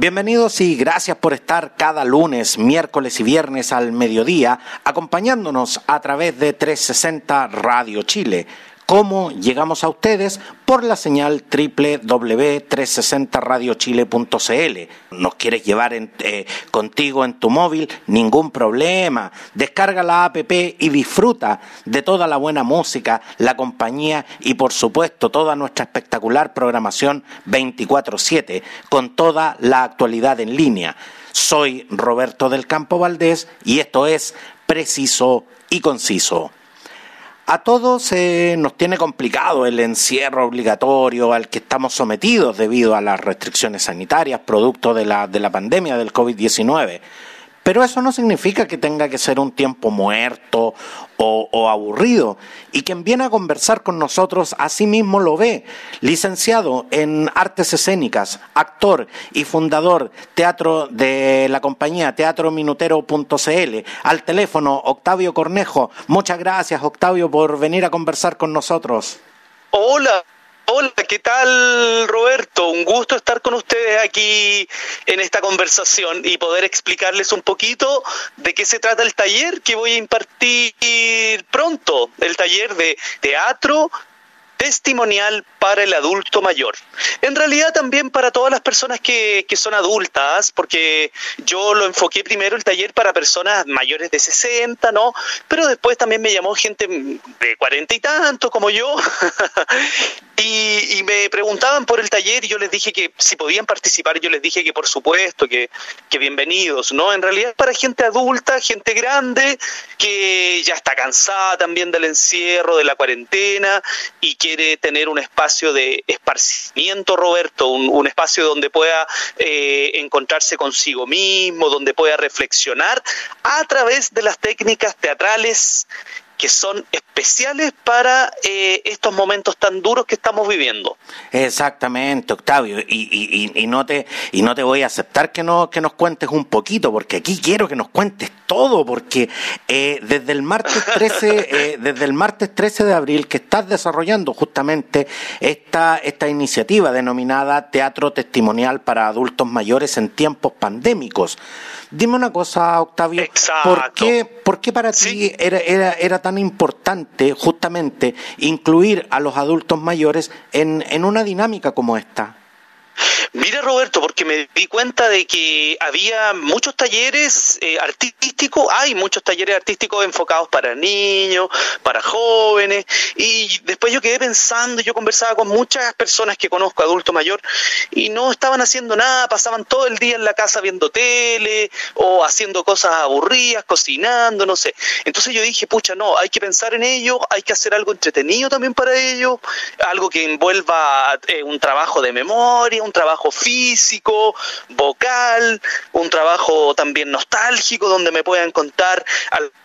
Bienvenidos y gracias por estar cada lunes, miércoles y viernes al mediodía acompañándonos a través de 360 Radio Chile cómo llegamos a ustedes por la señal www.360radiochile.cl. ¿Nos quieres llevar eh, contigo en tu móvil? Ningún problema. Descarga la app y disfruta de toda la buena música, la compañía y por supuesto toda nuestra espectacular programación 24/7 con toda la actualidad en línea. Soy Roberto del Campo Valdés y esto es Preciso y Conciso. A todos nos tiene complicado el encierro obligatorio al que estamos sometidos debido a las restricciones sanitarias producto de la, de la pandemia del COVID-19. Pero eso no significa que tenga que ser un tiempo muerto o, aburrido. Y quien viene a conversar con nosotros así mismo lo ve. Licenciado en artes escénicas, actor y fundador teatro de la compañía teatrominutero.cl. Al teléfono, Octavio Cornejo. Muchas gracias, Octavio, por venir a conversar con nosotros. Hola, Hola, ¿qué tal Roberto? Un gusto estar con ustedes aquí en esta conversación y poder explicarles un poquito de qué se trata el taller que voy a impartir pronto, el taller de teatro testimonial para el adulto mayor. En realidad también para todas las personas que, que, son adultas, porque yo lo enfoqué primero el taller para personas mayores de 60, ¿no? Pero después también me llamó gente de 40 y tanto como yo. y, y, me preguntaban por el taller y yo les dije que si podían participar, yo les dije que por supuesto, que, que bienvenidos, ¿no? En realidad para gente adulta, gente grande, que ya está cansada también del encierro, de la cuarentena y que quiere tener un espacio de esparcimiento, Roberto, un, espacio donde pueda eh, encontrarse consigo mismo, donde pueda reflexionar a través de las técnicas teatrales que son especiales para eh, estos momentos tan duros que estamos viviendo. Exactamente, Octavio, y, y, no te y no te voy a aceptar que no que nos cuentes un poquito, porque aquí quiero que nos cuentes todo, porque eh, desde el martes 13 eh, desde el martes 13 de abril que estás desarrollando justamente esta esta iniciativa denominada Teatro Testimonial para Adultos Mayores en tiempos pandémicos. Dime una cosa, Octavio, ¿por qué, ¿por qué para ti era, era, era tan importante justamente incluir a los adultos mayores en, en una dinámica como esta? Mira Roberto, porque me di cuenta de que había muchos talleres eh, artísticos, hay muchos talleres artísticos enfocados para niños, para jóvenes, y después yo quedé pensando, yo conversaba con muchas personas que conozco, adulto mayor, y no estaban haciendo nada, pasaban todo el día en la casa viendo tele o haciendo cosas aburridas, cocinando, no sé. Entonces yo dije, pucha, no, hay que pensar en ello, hay que hacer algo entretenido también para ellos, algo que envuelva eh, un trabajo de memoria, un trabajo físico, vocal, un trabajo también nostálgico donde me puedan contar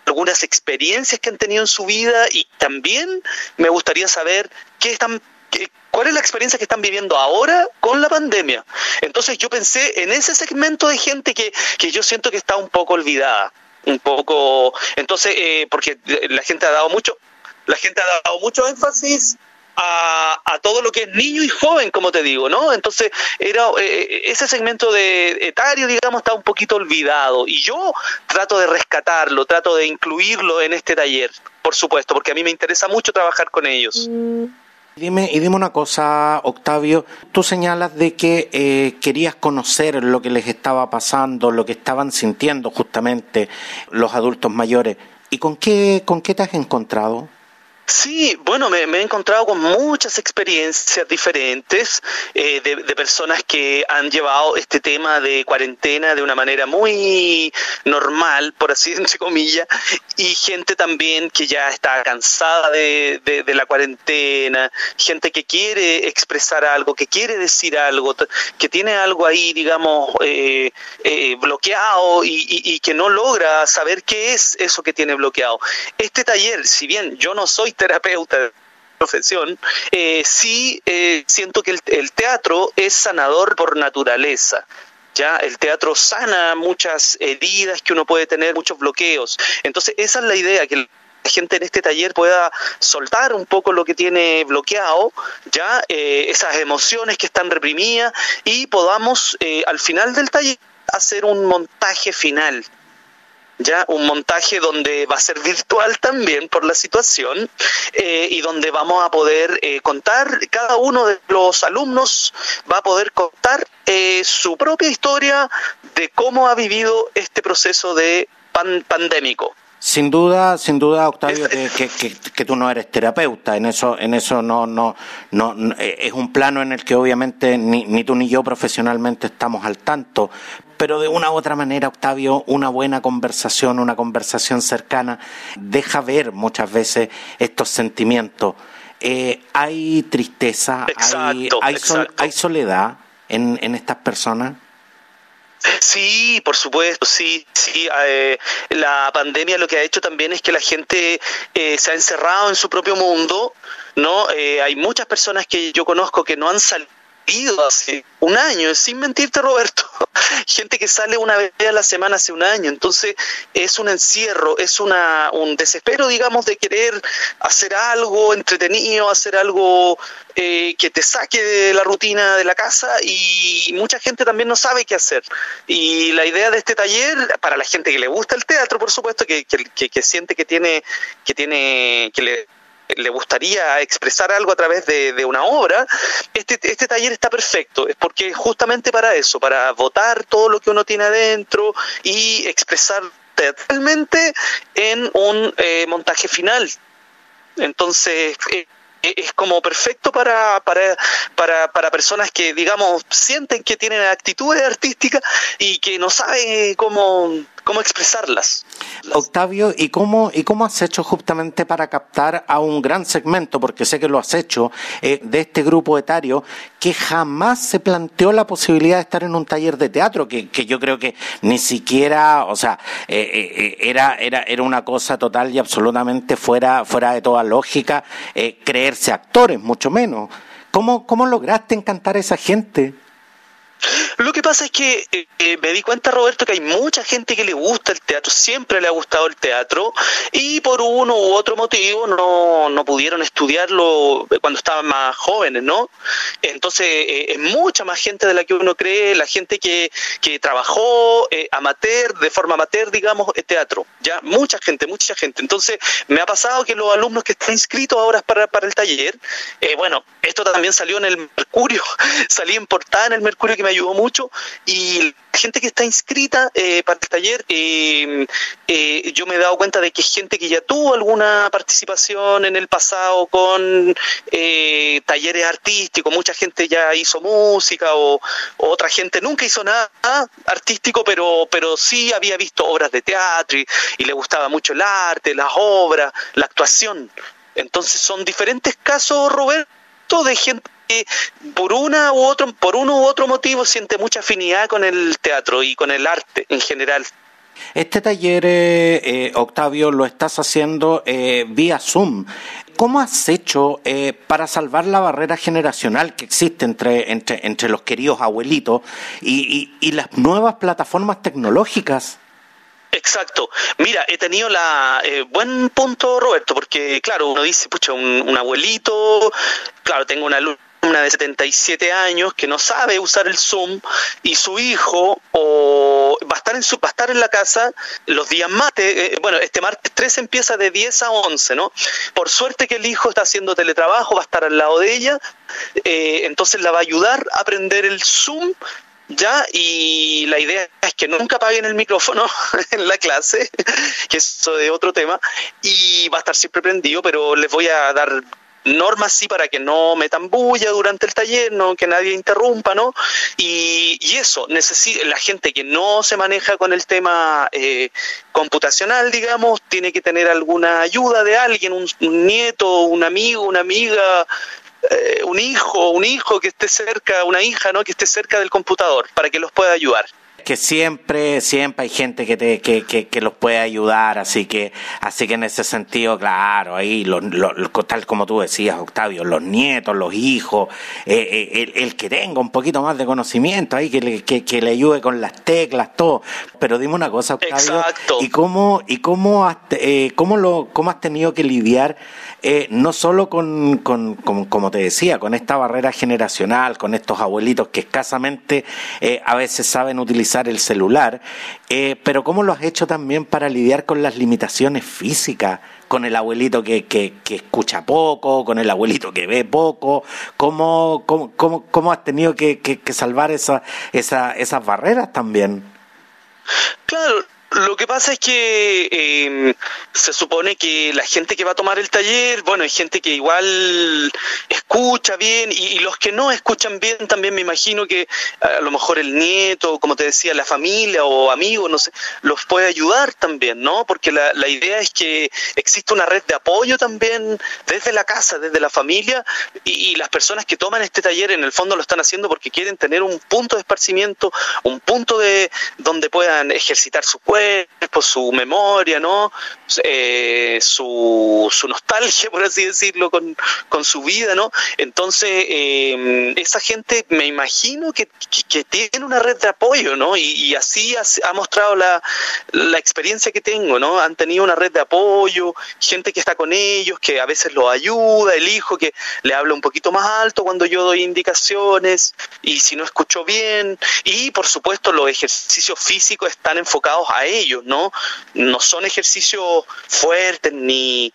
algunas experiencias que han tenido en su vida y también me gustaría saber qué están ¿Cuál es la experiencia que están viviendo ahora con la pandemia? Entonces yo pensé en ese segmento de gente que, que yo siento que está un poco olvidada, un poco, entonces, eh, porque la gente ha dado mucho, la gente ha dado mucho énfasis a, todo lo que es niño y joven, como te digo, ¿no? Entonces, era eh, ese segmento de etario, digamos, está un poquito olvidado y yo trato de rescatarlo, trato de incluirlo en este taller, por supuesto, porque a mí me interesa mucho trabajar con ellos. Dime, y dime una cosa, Octavio, tú señalas de que eh, querías conocer lo que les estaba pasando, lo que estaban sintiendo justamente los adultos mayores. ¿Y con qué, con qué te has encontrado? Sí, bueno, me, he encontrado con muchas experiencias diferentes eh, de, personas que han llevado este tema de cuarentena de una manera muy normal, por así entre comillas, y gente también que ya está cansada de, la cuarentena, gente que quiere expresar algo, que quiere decir algo, que tiene algo ahí, digamos, eh, eh, bloqueado y que no logra saber qué es eso que tiene bloqueado. Este taller, si bien yo no soy terapeuta de profesión, eh, sí eh, siento que el, teatro es sanador por naturaleza. Ya el teatro sana muchas heridas que uno puede tener, muchos bloqueos. Entonces, esa es la idea, que la gente en este taller pueda soltar un poco lo que tiene bloqueado, ya eh, esas emociones que están reprimidas y podamos al final del taller hacer un montaje final ya un montaje donde va a ser virtual también por la situación eh, y donde vamos a poder eh, contar, cada uno de los alumnos va a poder contar eh, su propia historia de cómo ha vivido este proceso de pandémico. Sin duda, sin duda, Octavio, que, que, tú no eres terapeuta. En eso, en eso no, no, no, es un plano en el que obviamente ni, ni tú ni yo profesionalmente estamos al tanto pero de una u otra manera, Octavio, una buena conversación, una conversación cercana, deja ver muchas veces estos sentimientos. Eh, hay tristeza, hay, hay, soledad en, en estas personas. Sí, por supuesto, sí, sí. Eh, la pandemia lo que ha hecho también es que la gente eh, se ha encerrado en su propio mundo, ¿no? hay muchas personas que yo conozco que no han salido hace un año, sin mentirte Roberto, gente que sale una vez a la semana hace un año, entonces es un encierro, es una, un desespero, digamos, de querer hacer algo entretenido, hacer algo eh, que te saque de la rutina de la casa y mucha gente también no sabe qué hacer. Y la idea de este taller, para la gente que le gusta el teatro, por supuesto, que, que, que siente que tiene, que tiene, que le le gustaría expresar algo a través de, una obra, este, este taller está perfecto, es porque justamente para eso, para votar todo lo que uno tiene adentro y expresar teatralmente en un eh, montaje final. Entonces, eh, es como perfecto para, para, para, para, personas que, digamos, sienten que tienen actitudes artísticas y que no saben cómo, cómo expresarlas. Octavio, ¿y cómo, ¿y cómo has hecho justamente para captar a un gran segmento, porque sé que lo has hecho, eh, de este grupo etario que jamás se planteó la posibilidad de estar en un taller de teatro, que, que yo creo que ni siquiera, o sea, eh, eh, era, era, era una cosa total y absolutamente fuera, fuera de toda lógica creerse actores, mucho menos. ¿Cómo, ¿Cómo lograste encantar a esa gente? Lo que pasa es que eh, eh, me di cuenta, Roberto, que hay mucha gente que le gusta el teatro, siempre le ha gustado el teatro, y por uno u otro motivo no, no pudieron estudiarlo cuando estaban más jóvenes, ¿no? Entonces, eh, es mucha más gente de la que uno cree, la gente que, que trabajó amateur, de forma amateur, digamos, el teatro, ya, mucha gente, mucha gente. Entonces, me ha pasado que los alumnos que están inscritos ahora para, para el taller, bueno, esto también salió en el Mercurio, salí en portada en el Mercurio que me ayudó mucho y gente que está inscrita eh, para el taller, eh, eh, yo me he dado cuenta de que es gente que ya tuvo alguna participación en el pasado con talleres artísticos, mucha gente ya hizo música o, otra gente nunca hizo nada artístico, pero, pero sí había visto obras de teatro y le gustaba mucho el arte, las obras, la actuación. Entonces son diferentes casos, Roberto, de gente que por una u otro, por uno u otro motivo siente mucha afinidad con el teatro y con el arte en general. Este taller, eh, eh, Octavio, lo estás haciendo eh, vía Zoom. ¿Cómo has hecho para salvar la barrera generacional que existe entre, entre, entre los queridos abuelitos y, y, las nuevas plataformas tecnológicas? Exacto. Mira, he tenido la buen punto, Roberto, porque claro, uno dice, pucha, un, un abuelito, claro, tengo una luz una de 77 años que no sabe usar el Zoom y su hijo va a estar en su va a estar en la casa los días martes, eh, bueno, este martes 3 empieza de 10 a 11, ¿no? Por suerte que el hijo está haciendo teletrabajo, va a estar al lado de ella, eh, entonces la va a ayudar a aprender el Zoom ya y la idea es que nunca apaguen el micrófono en la clase, que eso es otro tema, y va a estar siempre prendido, pero les voy a dar normas sí para que no metan bulla durante el taller, no que nadie interrumpa, ¿no? Y, y eso, la gente que no se maneja con el tema eh, computacional, digamos, tiene que tener alguna ayuda de alguien, un, nieto, un amigo, una amiga, eh, un hijo, un hijo que esté cerca, una hija, ¿no? Que esté cerca del computador para que los pueda ayudar que siempre, siempre hay gente que, te, que, que, los puede ayudar, así que, así que en ese sentido, claro, ahí, los, tal como tú decías, Octavio, los nietos, los hijos, eh, eh, el, que tenga un poquito más de conocimiento ahí, que le, que, le ayude con las teclas, todo. Pero dime una cosa, Octavio, ¿y cómo, y cómo has, eh, cómo lo, cómo has tenido que lidiar eh, no solo con, con, como te decía, con esta barrera generacional, con estos abuelitos que escasamente eh, a veces saben utilizar el celular, eh, pero cómo lo has hecho también para lidiar con las limitaciones físicas, con el abuelito que, que, escucha poco, con el abuelito que ve poco, cómo, cómo, cómo, cómo has tenido que, que salvar esa, esa, esas barreras también. Claro, lo que pasa es que em, se supone que la gente que va a tomar el taller, bueno, hay gente que igual escucha bien y, los que no escuchan bien también me imagino que a lo mejor el nieto, como te decía, la familia o amigos, no sé, los puede ayudar también, ¿no? Porque la, idea es que existe una red de apoyo también desde la casa, desde la familia y, y las personas que toman este taller en el fondo lo están haciendo porque quieren tener un punto de esparcimiento, un punto de donde puedan ejercitar su cuerpo por su memoria, ¿no? Eh, su, su, nostalgia, por así decirlo, con, con su vida, ¿no? Entonces, eh, esa gente me imagino que, que, tiene una red de apoyo, ¿no? Y, así ha, mostrado la, la, experiencia que tengo, ¿no? Han tenido una red de apoyo, gente que está con ellos, que a veces los ayuda, el hijo que le habla un poquito más alto cuando yo doy indicaciones, y si no escucho bien, y por supuesto los ejercicios físicos están enfocados a ellos, ¿no? No son ejercicios fuertes ni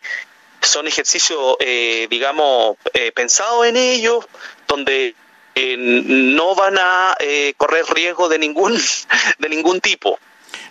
son ejercicios, eh, digamos, eh, pensados en ellos, donde eh, no van a correr riesgo de ningún, de ningún tipo.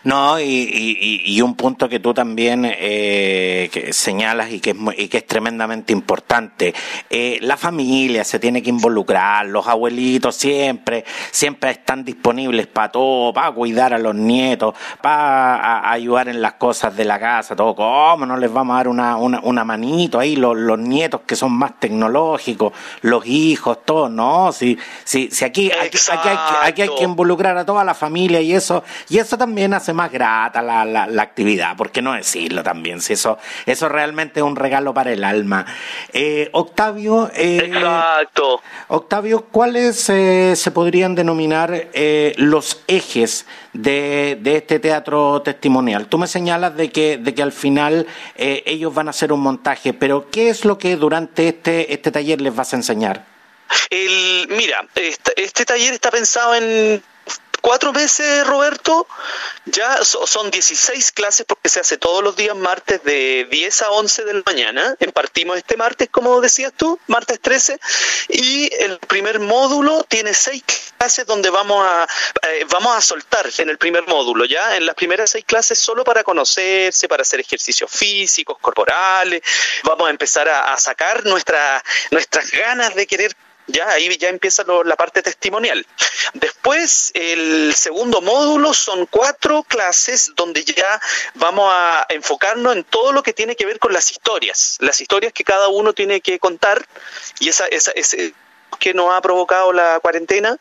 No, y, y, un punto que tú también eh, señalas y que, es, y que es tremendamente importante, eh, la familia se tiene que involucrar, los abuelitos siempre, siempre están disponibles para todo, para cuidar a los nietos, para ayudar en las cosas de la casa, todo, ¿cómo no les vamos a dar una, una, una manito ahí, los, los, nietos que son más tecnológicos, los hijos, todo, no, si, si, si aquí, aquí, aquí, hay, aquí hay que involucrar a toda la familia y eso, y eso también hace más grata la, la, actividad, ¿por qué no decirlo también? Si eso, eso realmente es un regalo para el alma. Eh, Octavio, eh, Exacto. Octavio, ¿cuáles eh, se podrían denominar los ejes de, de, este teatro testimonial? Tú me señalas de que, de que al final ellos van a hacer un montaje, pero ¿qué es lo que durante este, este taller les vas a enseñar? El, mira, este, este taller está pensado en cuatro meses, Roberto, ya son 16 clases porque se hace todos los días martes de 10 a 11 de la mañana. Partimos este martes, como decías tú, martes 13, y el primer módulo tiene seis clases donde vamos a, eh, vamos a soltar en el primer módulo, ¿ya? En las primeras seis clases solo para conocerse, para hacer ejercicios físicos, corporales, vamos a empezar a, sacar nuestra, nuestras ganas de querer ya ahí ya empieza la parte testimonial. Después, el segundo módulo son cuatro clases donde ya vamos a enfocarnos en todo lo que tiene que ver con las historias, las historias que cada uno tiene que contar y esa, esa, ese que nos ha provocado la cuarentena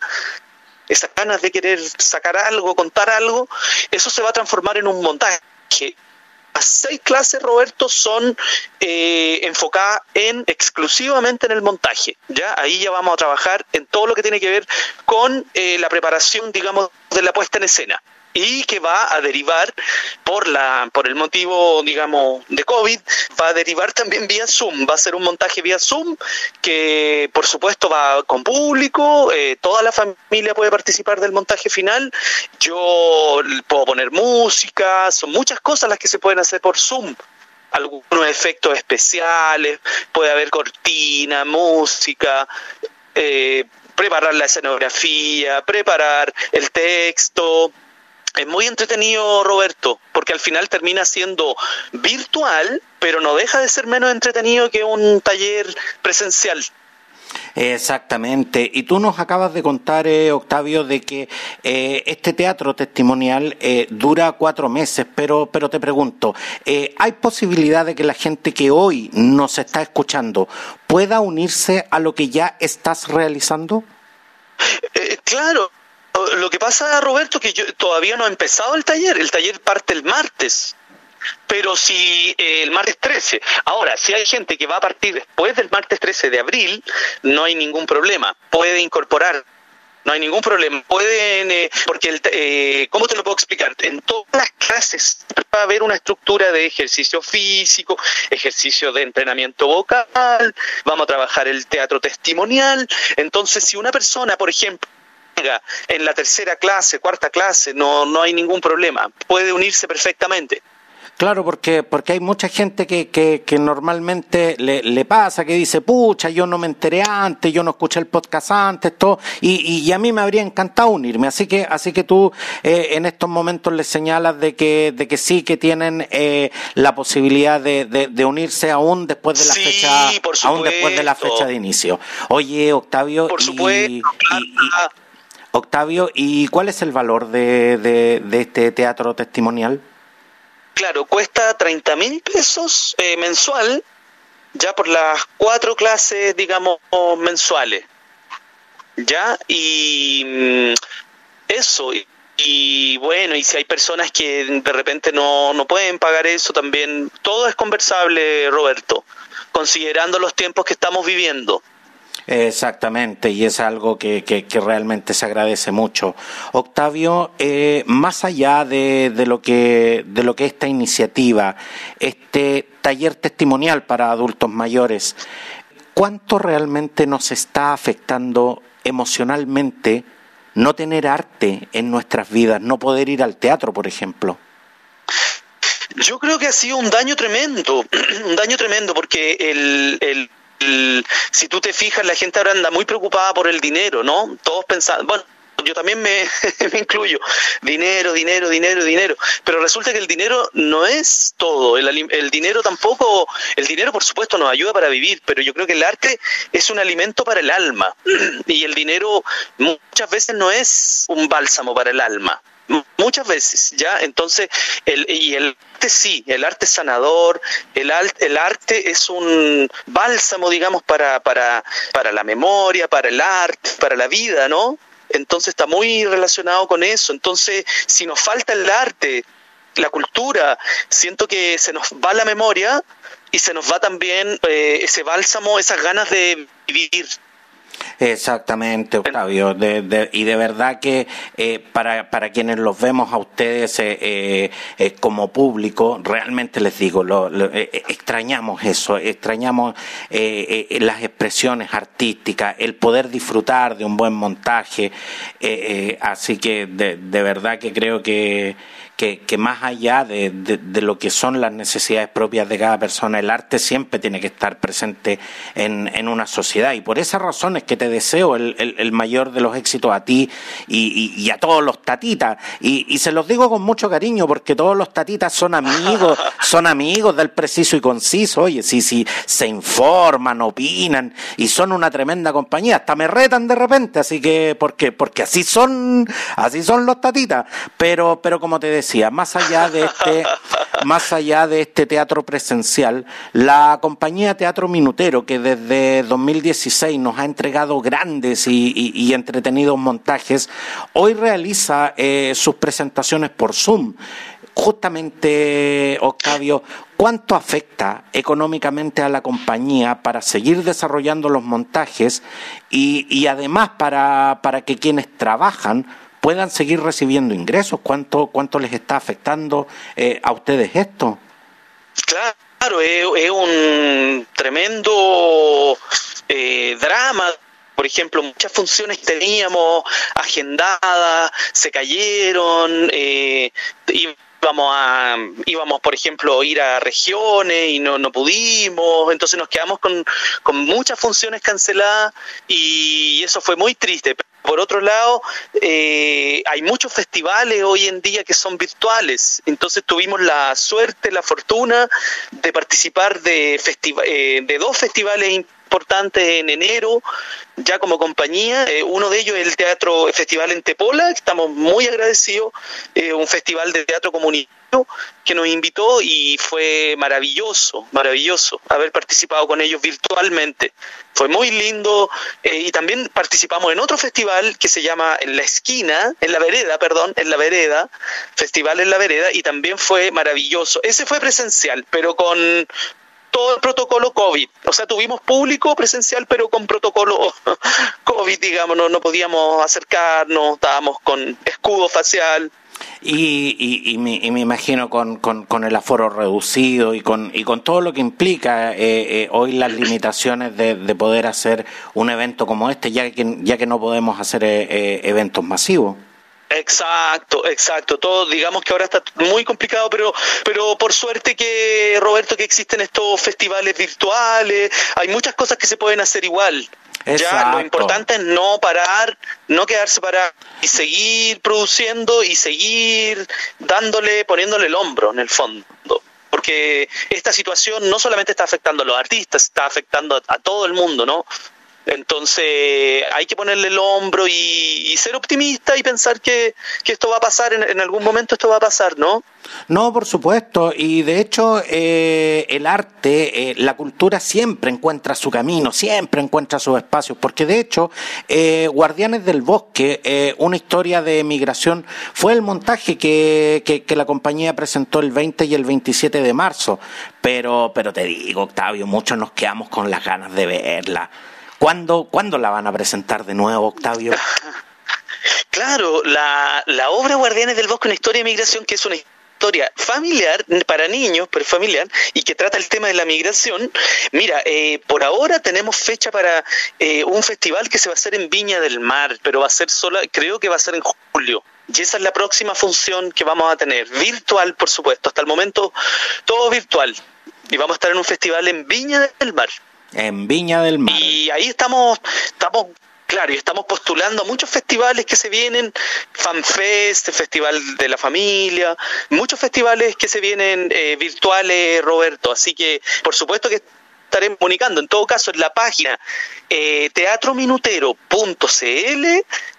esas ganas de querer sacar algo, contar algo, eso se va a transformar en un montaje seis clases, Roberto, son eh, enfocadas en exclusivamente en el montaje. Ya ahí ya vamos a trabajar en todo lo que tiene que ver con eh, la preparación, digamos, de la puesta en escena y que va a derivar por la por el motivo digamos de COVID va a derivar también vía Zoom. Va a ser un montaje vía Zoom que por supuesto va con público eh, toda la familia puede participar del montaje final. Yo puedo poner música son muchas cosas las que se pueden hacer por Zoom. Algunos efectos especiales puede haber cortina música eh, preparar la escenografía preparar el texto muy entretenido, Roberto, porque al final termina siendo virtual, pero no deja de ser menos entretenido que un taller presencial. Exactamente. Y tú nos acabas de contar, eh, Octavio, de que eh, este teatro testimonial eh, dura cuatro meses, pero, pero te pregunto, ¿hay posibilidad de que la gente que hoy nos está escuchando pueda unirse a lo que ya estás realizando? claro. Lo que pasa, Roberto, que yo todavía no he empezado el taller. El taller parte el martes pero si eh, el martes 13, ahora, si hay gente que va a partir después del martes 13 de abril, no hay ningún problema, puede incorporar no hay ningún problema. Pueden, eh, porque, el, eh, ¿cómo te lo puedo explicar? En todas las clases va a haber una estructura de ejercicio físico, ejercicio de entrenamiento vocal, vamos a trabajar el teatro testimonial. Entonces, si una persona, por ejemplo, en la tercera clase, cuarta clase, no, no hay ningún problema, puede unirse perfectamente. Claro, porque, porque hay mucha gente que, que, que normalmente le, le, pasa, que dice, pucha, yo no me enteré antes, yo no escuché el podcast antes, todo, y, y, a mí me habría encantado unirme. Así que, así que tú eh, en estos momentos les señalas de que, de que sí que tienen eh, la posibilidad de, de, unirse aún después de la fecha, aún después de la fecha de inicio. Oye, Octavio, por supuesto, Octavio, ¿y cuál es el valor de, de, este teatro testimonial? Claro, cuesta 30 mil pesos eh, mensual, ya por las cuatro clases, digamos, mensuales. ¿Ya? Y mm, eso, y, bueno, y si hay personas que de repente no, no pueden pagar eso, también todo es conversable, Roberto, considerando los tiempos que estamos viviendo. Exactamente, y es algo que, que, realmente se agradece mucho. Octavio, eh, más allá de, de, lo que, de lo que esta iniciativa, este taller testimonial para adultos mayores, ¿cuánto realmente nos está afectando emocionalmente no tener arte en nuestras vidas, no poder ir al teatro, por ejemplo? Yo creo que ha sido un daño tremendo, un daño tremendo, porque el, el si tú te fijas, la gente ahora anda muy preocupada por el dinero, ¿no? Todos pensando, bueno, yo también me, incluyo, dinero, dinero, dinero, dinero, pero resulta que el dinero no es todo, el, el, dinero tampoco, el dinero por supuesto nos ayuda para vivir, pero yo creo que el arte es un alimento para el alma. Y el dinero muchas veces no es un bálsamo para el alma muchas veces, ¿ya? Entonces, el, y el arte sí, el arte sanador, el, el arte es un bálsamo, digamos, para, para, para la memoria, para el arte, para la vida, ¿no? Entonces está muy relacionado con eso. Entonces, si nos falta el arte, la cultura, siento que se nos va la memoria y se nos va también eh, ese bálsamo, esas ganas de vivir, Exactamente, Octavio. y de verdad que eh, para, para quienes los vemos a ustedes eh, eh, como público, realmente les digo, lo, extrañamos eso, extrañamos las expresiones artísticas, el poder disfrutar de un buen montaje. así que de, de verdad que creo que que, más allá de, de, lo que son las necesidades propias de cada persona, el arte siempre tiene que estar presente en, en una sociedad. Y por esas razones que te deseo el, el, mayor de los éxitos a ti y, y, a todos los tatitas. Y, y, se los digo con mucho cariño porque todos los tatitas son amigos, son amigos del preciso y conciso. Oye, si, si se informan, opinan y son una tremenda compañía, hasta me retan de repente. Así que, ¿por qué? Porque así son, así son los tatitas. Pero, pero como te decía, más allá de este, más allá de este teatro presencial, la compañía Teatro Minutero, que desde 2016 nos ha entregado grandes y, entretenidos montajes, hoy realiza eh, sus presentaciones por Zoom. Justamente, Octavio, ¿cuánto afecta económicamente a la compañía para seguir desarrollando los montajes y, y además para, para, que quienes trabajan puedan seguir recibiendo ingresos. ¿Cuánto, cuánto les está afectando eh, a ustedes esto? Claro, es, un tremendo eh, drama por ejemplo, muchas funciones teníamos agendadas, se cayeron, eh, íbamos a, íbamos, por ejemplo, ir a regiones y no, no pudimos, entonces nos quedamos con, con muchas funciones canceladas y eso fue muy triste por otro lado, eh, hay muchos festivales hoy en día que son virtuales. Entonces tuvimos la suerte, la fortuna de participar de, eh, de dos festivales importantes en enero, ya como compañía. Eh, uno de ellos es el Teatro Festival en Tepola, estamos muy agradecidos, un festival de teatro comunitario que nos invitó y fue maravilloso, maravilloso haber participado con ellos virtualmente. Fue muy lindo eh, y también participamos en otro festival que se llama En la esquina, en la vereda, perdón, en la vereda, Festival en la vereda y también fue maravilloso. Ese fue presencial, pero con todo el protocolo COVID. O sea, tuvimos público presencial, pero con protocolo COVID, digamos, no, no podíamos acercarnos, estábamos con escudo facial. Y, y, me, imagino con, con, el aforo reducido y con, y con todo lo que implica eh, eh, hoy las limitaciones de, poder hacer un evento como este, ya que, ya que no podemos hacer eh, eventos masivos. Exacto, exacto. Todo, digamos que ahora está muy complicado, pero, pero por suerte que, Roberto, que existen estos festivales virtuales, hay muchas cosas que se pueden hacer igual. Ya lo importante es no parar, no quedarse parado y seguir produciendo y seguir dándole, poniéndole el hombro en el fondo. Porque esta situación no solamente está afectando a los artistas, está afectando a todo el mundo, ¿no? Entonces hay que ponerle el hombro y, ser optimista y pensar que, esto va a pasar, en, algún momento esto va a pasar, ¿no? No, por supuesto, y de hecho eh, el arte, eh, la cultura siempre encuentra su camino, siempre encuentra sus espacios, porque de hecho eh, Guardianes del Bosque, una historia de migración, fue el montaje que, que, la compañía presentó el 20 y el 27 de marzo, pero, pero te digo, Octavio, muchos nos quedamos con las ganas de verla. ¿Cuándo, ¿Cuándo la van a presentar de nuevo, Octavio? Claro, la, la obra Guardianes del Bosque, una historia de migración que es una historia familiar para niños, pero familiar, y que trata el tema de la migración. Mira, eh, por ahora tenemos fecha para eh, un festival que se va a hacer en Viña del Mar, pero va a ser solo, creo que va a ser en julio. Y esa es la próxima función que vamos a tener, virtual, por supuesto. Hasta el momento, todo virtual. Y vamos a estar en un festival en Viña del Mar. En Viña del Mar. Y ahí estamos, estamos Claro, y estamos postulando a muchos festivales que se vienen, FanFest, Festival de la Familia, muchos festivales que se vienen eh, virtuales, Roberto. Así que, por supuesto que estaré comunicando. En todo caso, en la página eh, teatrominutero.cl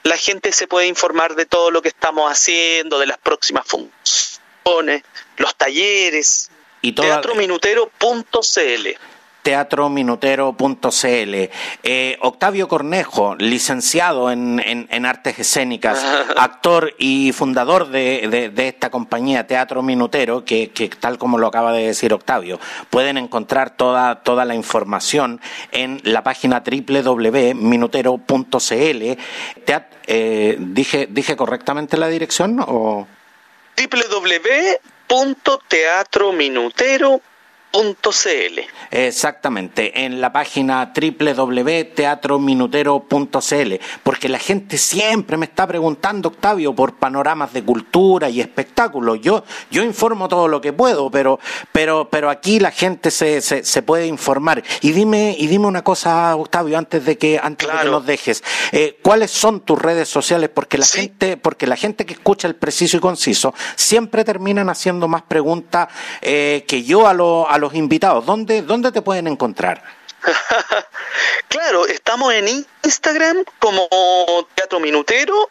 la gente se puede informar de todo lo que estamos haciendo, de las próximas funciones, los talleres. Y Teatrominutero.cl teatrominutero.cl. Eh, Octavio Cornejo, licenciado en, en, artes escénicas, actor y fundador de, de, esta compañía Teatro Minutero, que, que, tal como lo acaba de decir Octavio, pueden encontrar toda, toda la información en la página www.minutero.cl. Eh, ¿dije, ¿Dije correctamente la dirección? O? www.teatrominutero.cl .cl. Exactamente, en la página www.teatrominutero.cl, porque la gente siempre me está preguntando, Octavio, por panoramas de cultura y espectáculos. Yo, yo informo todo lo que puedo, pero, pero, pero aquí la gente se, se, puede informar. Y dime, y dime una cosa, Octavio, antes de que, antes de que nos dejes. Eh, ¿Cuáles son tus redes sociales? Porque la gente, porque la gente que escucha el preciso y conciso siempre terminan haciendo más preguntas eh, que yo a los los invitados, ¿dónde, dónde te pueden encontrar? claro, estamos en Instagram como Teatro Minutero,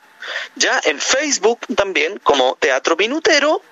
ya en Facebook también como Teatro Minutero.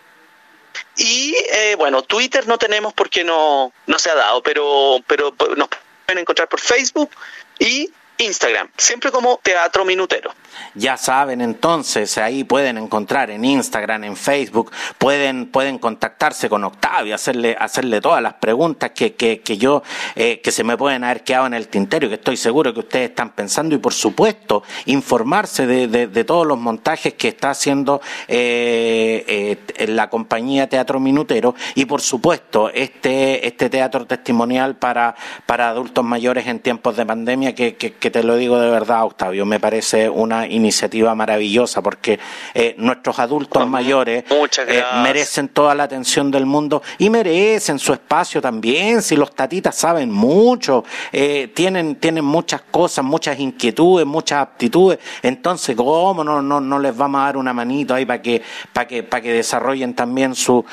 Y eh, bueno, Twitter no tenemos porque no, no se ha dado, pero, pero nos pueden encontrar por Facebook y Instagram, siempre como Teatro Minutero. Ya saben entonces, ahí pueden encontrar en Instagram, en Facebook, pueden, pueden contactarse con Octavio, hacerle, hacerle todas las preguntas que, que, que yo, eh, que se me pueden haber quedado en el tintero, que estoy seguro que ustedes están pensando, y por supuesto, informarse de, de, todos los montajes que está haciendo eh, eh, la compañía Teatro Minutero, y por supuesto, este, este teatro testimonial para, para adultos mayores en tiempos de pandemia que, que que te lo digo de verdad, Octavio, me parece una iniciativa maravillosa porque eh, nuestros adultos mayores eh, merecen toda la atención del mundo y merecen su espacio también. Si los tatitas saben mucho, eh, tienen, tienen muchas cosas, muchas inquietudes, muchas aptitudes, entonces, ¿cómo no, no, no les vamos a dar una manito ahí para que, para que, para que desarrollen también su,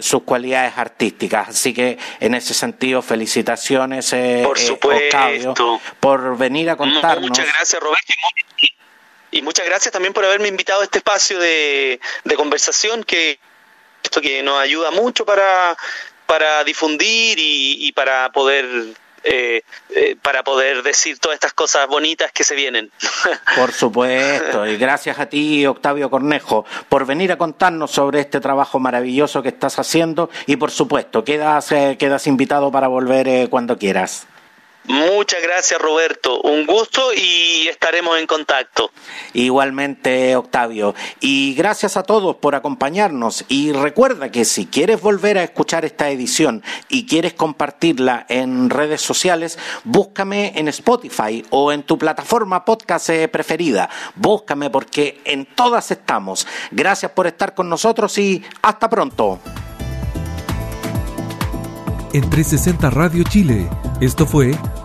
sus cualidades artísticas? Así que en ese sentido, felicitaciones, Por Octavio, por venir a contarnos. Muchas gracias, Roberto. Y muchas gracias también por haberme invitado a este espacio de, conversación que esto que nos ayuda mucho para, para difundir y, para poder eh, eh, para poder decir todas estas cosas bonitas que se vienen. Por supuesto, y gracias a ti, Octavio Cornejo, por venir a contarnos sobre este trabajo maravilloso que estás haciendo y por supuesto, quedas, eh, quedas invitado para volver cuando quieras. Muchas gracias Roberto, un gusto y estaremos en contacto. Igualmente Octavio, y gracias a todos por acompañarnos y recuerda que si quieres volver a escuchar esta edición y quieres compartirla en redes sociales, búscame en Spotify o en tu plataforma podcast preferida, búscame porque en todas estamos. Gracias por estar con nosotros y hasta pronto. En 360 Radio Chile, esto fue